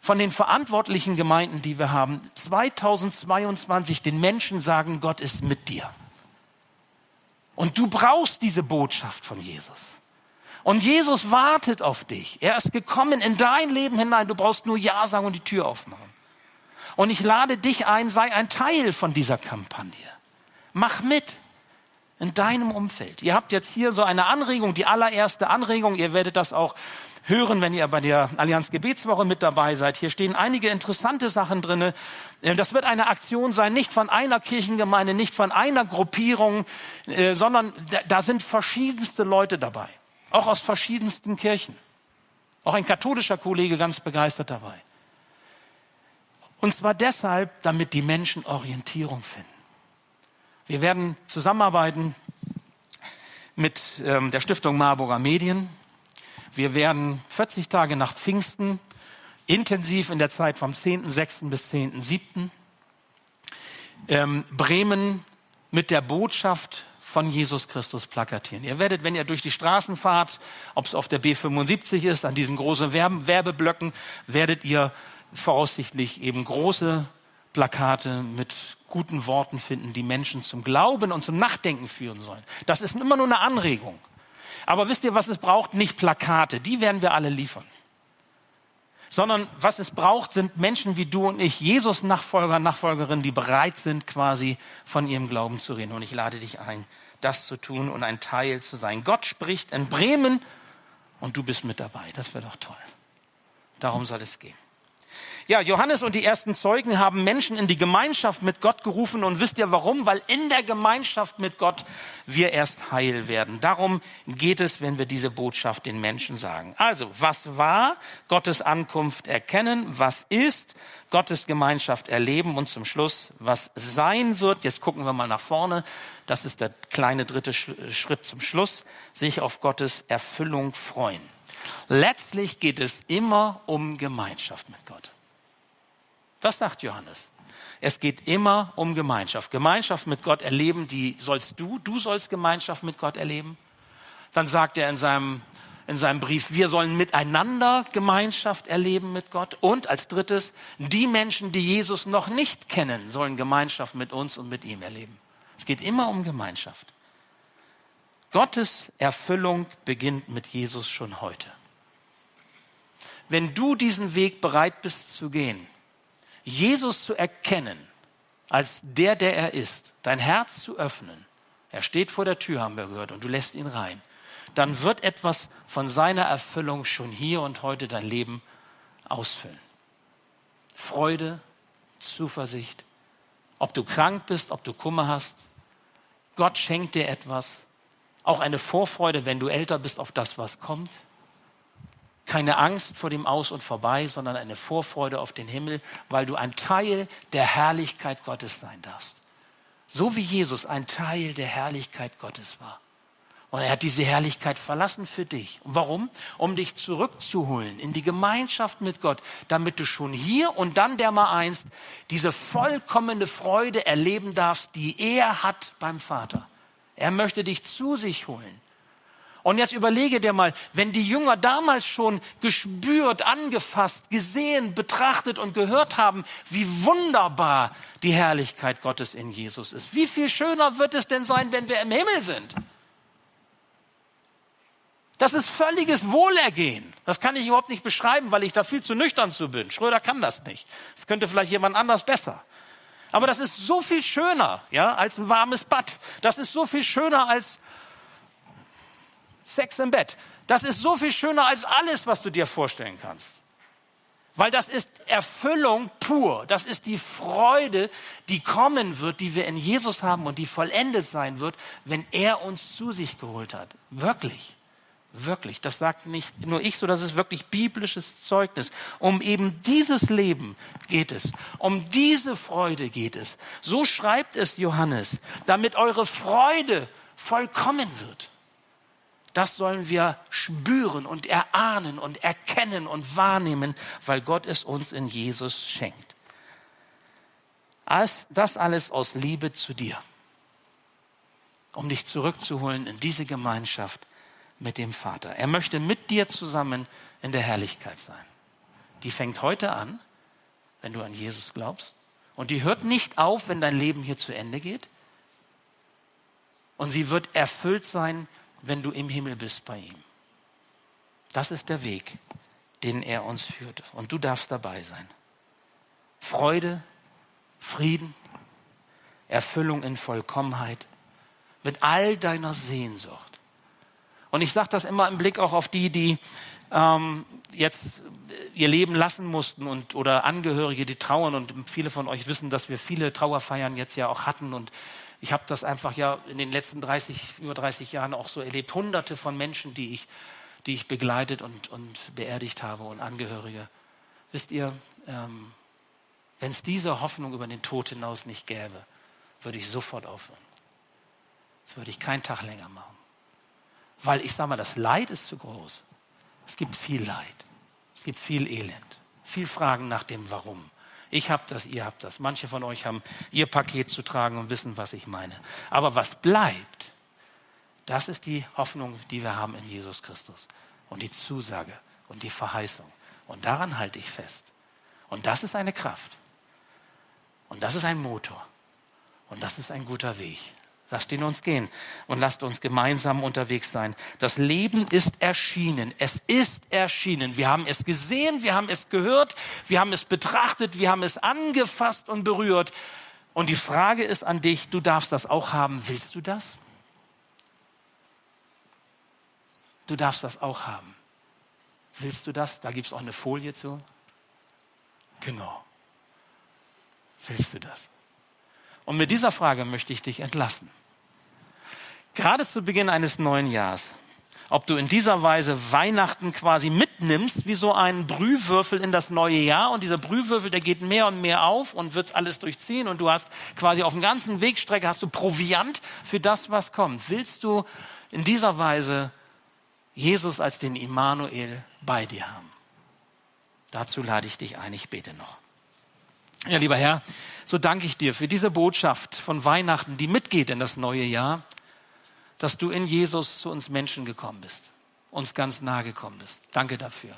Speaker 2: von den verantwortlichen Gemeinden, die wir haben, 2022 den Menschen sagen, Gott ist mit dir. Und du brauchst diese Botschaft von Jesus. Und Jesus wartet auf dich. Er ist gekommen in dein Leben hinein. Du brauchst nur Ja sagen und die Tür aufmachen. Und ich lade dich ein, sei ein Teil von dieser Kampagne. Mach mit in deinem Umfeld. Ihr habt jetzt hier so eine Anregung, die allererste Anregung. Ihr werdet das auch hören, wenn ihr bei der Allianz Gebetswoche mit dabei seid. Hier stehen einige interessante Sachen drinne. Äh, das wird eine Aktion sein, nicht von einer Kirchengemeinde, nicht von einer Gruppierung, äh, sondern da sind verschiedenste Leute dabei. Auch aus verschiedensten Kirchen. Auch ein katholischer Kollege ganz begeistert dabei. Und zwar deshalb, damit die Menschen Orientierung finden. Wir werden zusammenarbeiten mit ähm, der Stiftung Marburger Medien. Wir werden 40 Tage nach Pfingsten intensiv in der Zeit vom 10.6. bis 10.7. Ähm, Bremen mit der Botschaft von Jesus Christus plakatieren. Ihr werdet, wenn ihr durch die Straßen fahrt, ob es auf der B75 ist, an diesen großen Werbeblöcken, werdet ihr voraussichtlich eben große Plakate mit guten Worten finden, die Menschen zum Glauben und zum Nachdenken führen sollen. Das ist immer nur eine Anregung. Aber wisst ihr, was es braucht? Nicht Plakate, die werden wir alle liefern. Sondern was es braucht, sind Menschen wie du und ich, Jesus-Nachfolger, Nachfolgerinnen, die bereit sind, quasi von ihrem Glauben zu reden. Und ich lade dich ein, das zu tun und ein Teil zu sein. Gott spricht in Bremen und du bist mit dabei. Das wäre doch toll. Darum soll es gehen. Ja, Johannes und die ersten Zeugen haben Menschen in die Gemeinschaft mit Gott gerufen und wisst ihr warum? Weil in der Gemeinschaft mit Gott wir erst heil werden. Darum geht es, wenn wir diese Botschaft den Menschen sagen. Also, was war Gottes Ankunft erkennen? Was ist Gottes Gemeinschaft erleben? Und zum Schluss, was sein wird? Jetzt gucken wir mal nach vorne. Das ist der kleine dritte Schritt zum Schluss. Sich auf Gottes Erfüllung freuen. Letztlich geht es immer um Gemeinschaft mit Gott. Das sagt Johannes. Es geht immer um Gemeinschaft. Gemeinschaft mit Gott erleben, die sollst du, du sollst Gemeinschaft mit Gott erleben. Dann sagt er in seinem, in seinem Brief, wir sollen miteinander Gemeinschaft erleben mit Gott. Und als drittes, die Menschen, die Jesus noch nicht kennen, sollen Gemeinschaft mit uns und mit ihm erleben. Es geht immer um Gemeinschaft. Gottes Erfüllung beginnt mit Jesus schon heute. Wenn du diesen Weg bereit bist zu gehen, Jesus zu erkennen als der, der er ist, dein Herz zu öffnen, er steht vor der Tür, haben wir gehört, und du lässt ihn rein, dann wird etwas von seiner Erfüllung schon hier und heute dein Leben ausfüllen. Freude, Zuversicht, ob du krank bist, ob du Kummer hast, Gott schenkt dir etwas, auch eine Vorfreude, wenn du älter bist, auf das, was kommt keine Angst vor dem Aus und Vorbei, sondern eine Vorfreude auf den Himmel, weil du ein Teil der Herrlichkeit Gottes sein darfst. So wie Jesus ein Teil der Herrlichkeit Gottes war. Und er hat diese Herrlichkeit verlassen für dich. Und warum? Um dich zurückzuholen in die Gemeinschaft mit Gott, damit du schon hier und dann der mal einst diese vollkommene Freude erleben darfst, die er hat beim Vater. Er möchte dich zu sich holen. Und jetzt überlege dir mal, wenn die Jünger damals schon gespürt, angefasst, gesehen, betrachtet und gehört haben, wie wunderbar die Herrlichkeit Gottes in Jesus ist. Wie viel schöner wird es denn sein, wenn wir im Himmel sind? Das ist völliges Wohlergehen. Das kann ich überhaupt nicht beschreiben, weil ich da viel zu nüchtern zu bin. Schröder kann das nicht. Das könnte vielleicht jemand anders besser. Aber das ist so viel schöner, ja, als ein warmes Bad. Das ist so viel schöner als Sex im Bett. Das ist so viel schöner als alles, was du dir vorstellen kannst. Weil das ist Erfüllung pur. Das ist die Freude, die kommen wird, die wir in Jesus haben und die vollendet sein wird, wenn er uns zu sich geholt hat. Wirklich. Wirklich. Das sagt nicht nur ich so, das ist wirklich biblisches Zeugnis. Um eben dieses Leben geht es. Um diese Freude geht es. So schreibt es Johannes, damit eure Freude vollkommen wird. Das sollen wir spüren und erahnen und erkennen und wahrnehmen, weil Gott es uns in Jesus schenkt. Das alles aus Liebe zu dir, um dich zurückzuholen in diese Gemeinschaft mit dem Vater. Er möchte mit dir zusammen in der Herrlichkeit sein. Die fängt heute an, wenn du an Jesus glaubst. Und die hört nicht auf, wenn dein Leben hier zu Ende geht. Und sie wird erfüllt sein wenn du im Himmel bist bei ihm. Das ist der Weg, den er uns führt. Und du darfst dabei sein. Freude, Frieden, Erfüllung in Vollkommenheit, mit all deiner Sehnsucht. Und ich sage das immer im Blick auch auf die, die ähm, jetzt ihr Leben lassen mussten und oder Angehörige, die trauern. Und viele von euch wissen, dass wir viele Trauerfeiern jetzt ja auch hatten und ich habe das einfach ja in den letzten 30, über 30 Jahren auch so erlebt. Hunderte von Menschen, die ich, die ich begleitet und, und beerdigt habe und Angehörige. Wisst ihr, ähm, wenn es diese Hoffnung über den Tod hinaus nicht gäbe, würde ich sofort aufhören. Das würde ich keinen Tag länger machen. Weil ich sage mal, das Leid ist zu groß. Es gibt viel Leid. Es gibt viel Elend. Viel Fragen nach dem Warum. Ich habe das, ihr habt das. Manche von euch haben ihr Paket zu tragen und wissen, was ich meine. Aber was bleibt, das ist die Hoffnung, die wir haben in Jesus Christus. Und die Zusage und die Verheißung. Und daran halte ich fest. Und das ist eine Kraft. Und das ist ein Motor. Und das ist ein guter Weg. Lasst ihn uns gehen und lasst uns gemeinsam unterwegs sein. Das Leben ist erschienen. Es ist erschienen. Wir haben es gesehen, wir haben es gehört, wir haben es betrachtet, wir haben es angefasst und berührt. Und die Frage ist an dich, du darfst das auch haben. Willst du das? Du darfst das auch haben. Willst du das? Da gibt es auch eine Folie zu. Genau. Willst du das? Und mit dieser Frage möchte ich dich entlassen gerade zu Beginn eines neuen Jahres, ob du in dieser Weise Weihnachten quasi mitnimmst, wie so ein Brühwürfel in das neue Jahr. Und dieser Brühwürfel, der geht mehr und mehr auf und wird alles durchziehen. Und du hast quasi auf dem ganzen Wegstrecke hast du Proviant für das, was kommt. Willst du in dieser Weise Jesus als den Immanuel bei dir haben? Dazu lade ich dich ein. Ich bete noch. Ja, lieber Herr, so danke ich dir für diese Botschaft von Weihnachten, die mitgeht in das neue Jahr, dass du in Jesus zu uns Menschen gekommen bist, uns ganz nahe gekommen bist. Danke dafür.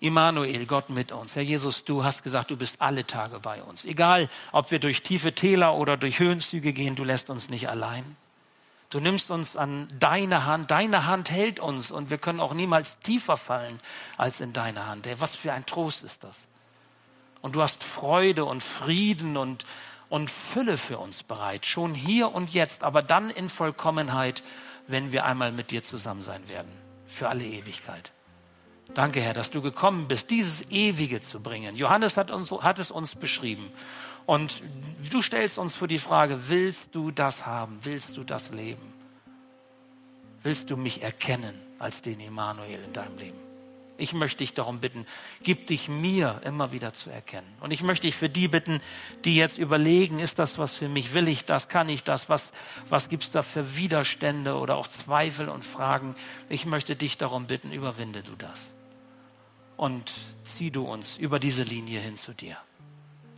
Speaker 2: Immanuel, Gott mit uns. Herr Jesus, du hast gesagt, du bist alle Tage bei uns. Egal, ob wir durch tiefe Täler oder durch Höhenzüge gehen, du lässt uns nicht allein. Du nimmst uns an deine Hand, deine Hand hält uns und wir können auch niemals tiefer fallen als in deine Hand. Was für ein Trost ist das? Und du hast Freude und Frieden und, und Fülle für uns bereit, schon hier und jetzt, aber dann in Vollkommenheit, wenn wir einmal mit dir zusammen sein werden, für alle Ewigkeit. Danke, Herr, dass du gekommen bist, dieses Ewige zu bringen. Johannes hat, uns, hat es uns beschrieben. Und du stellst uns vor die Frage, willst du das haben? Willst du das leben? Willst du mich erkennen als den Emanuel in deinem Leben? Ich möchte dich darum bitten, gib dich mir immer wieder zu erkennen. Und ich möchte dich für die bitten, die jetzt überlegen, ist das was für mich? Will ich das? Kann ich das? Was, was gibt's da für Widerstände oder auch Zweifel und Fragen? Ich möchte dich darum bitten, überwinde du das und zieh du uns über diese Linie hin zu dir,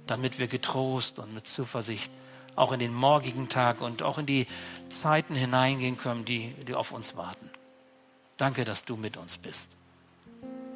Speaker 2: damit wir getrost und mit Zuversicht auch in den morgigen Tag und auch in die Zeiten hineingehen können, die, die auf uns warten. Danke, dass du mit uns bist.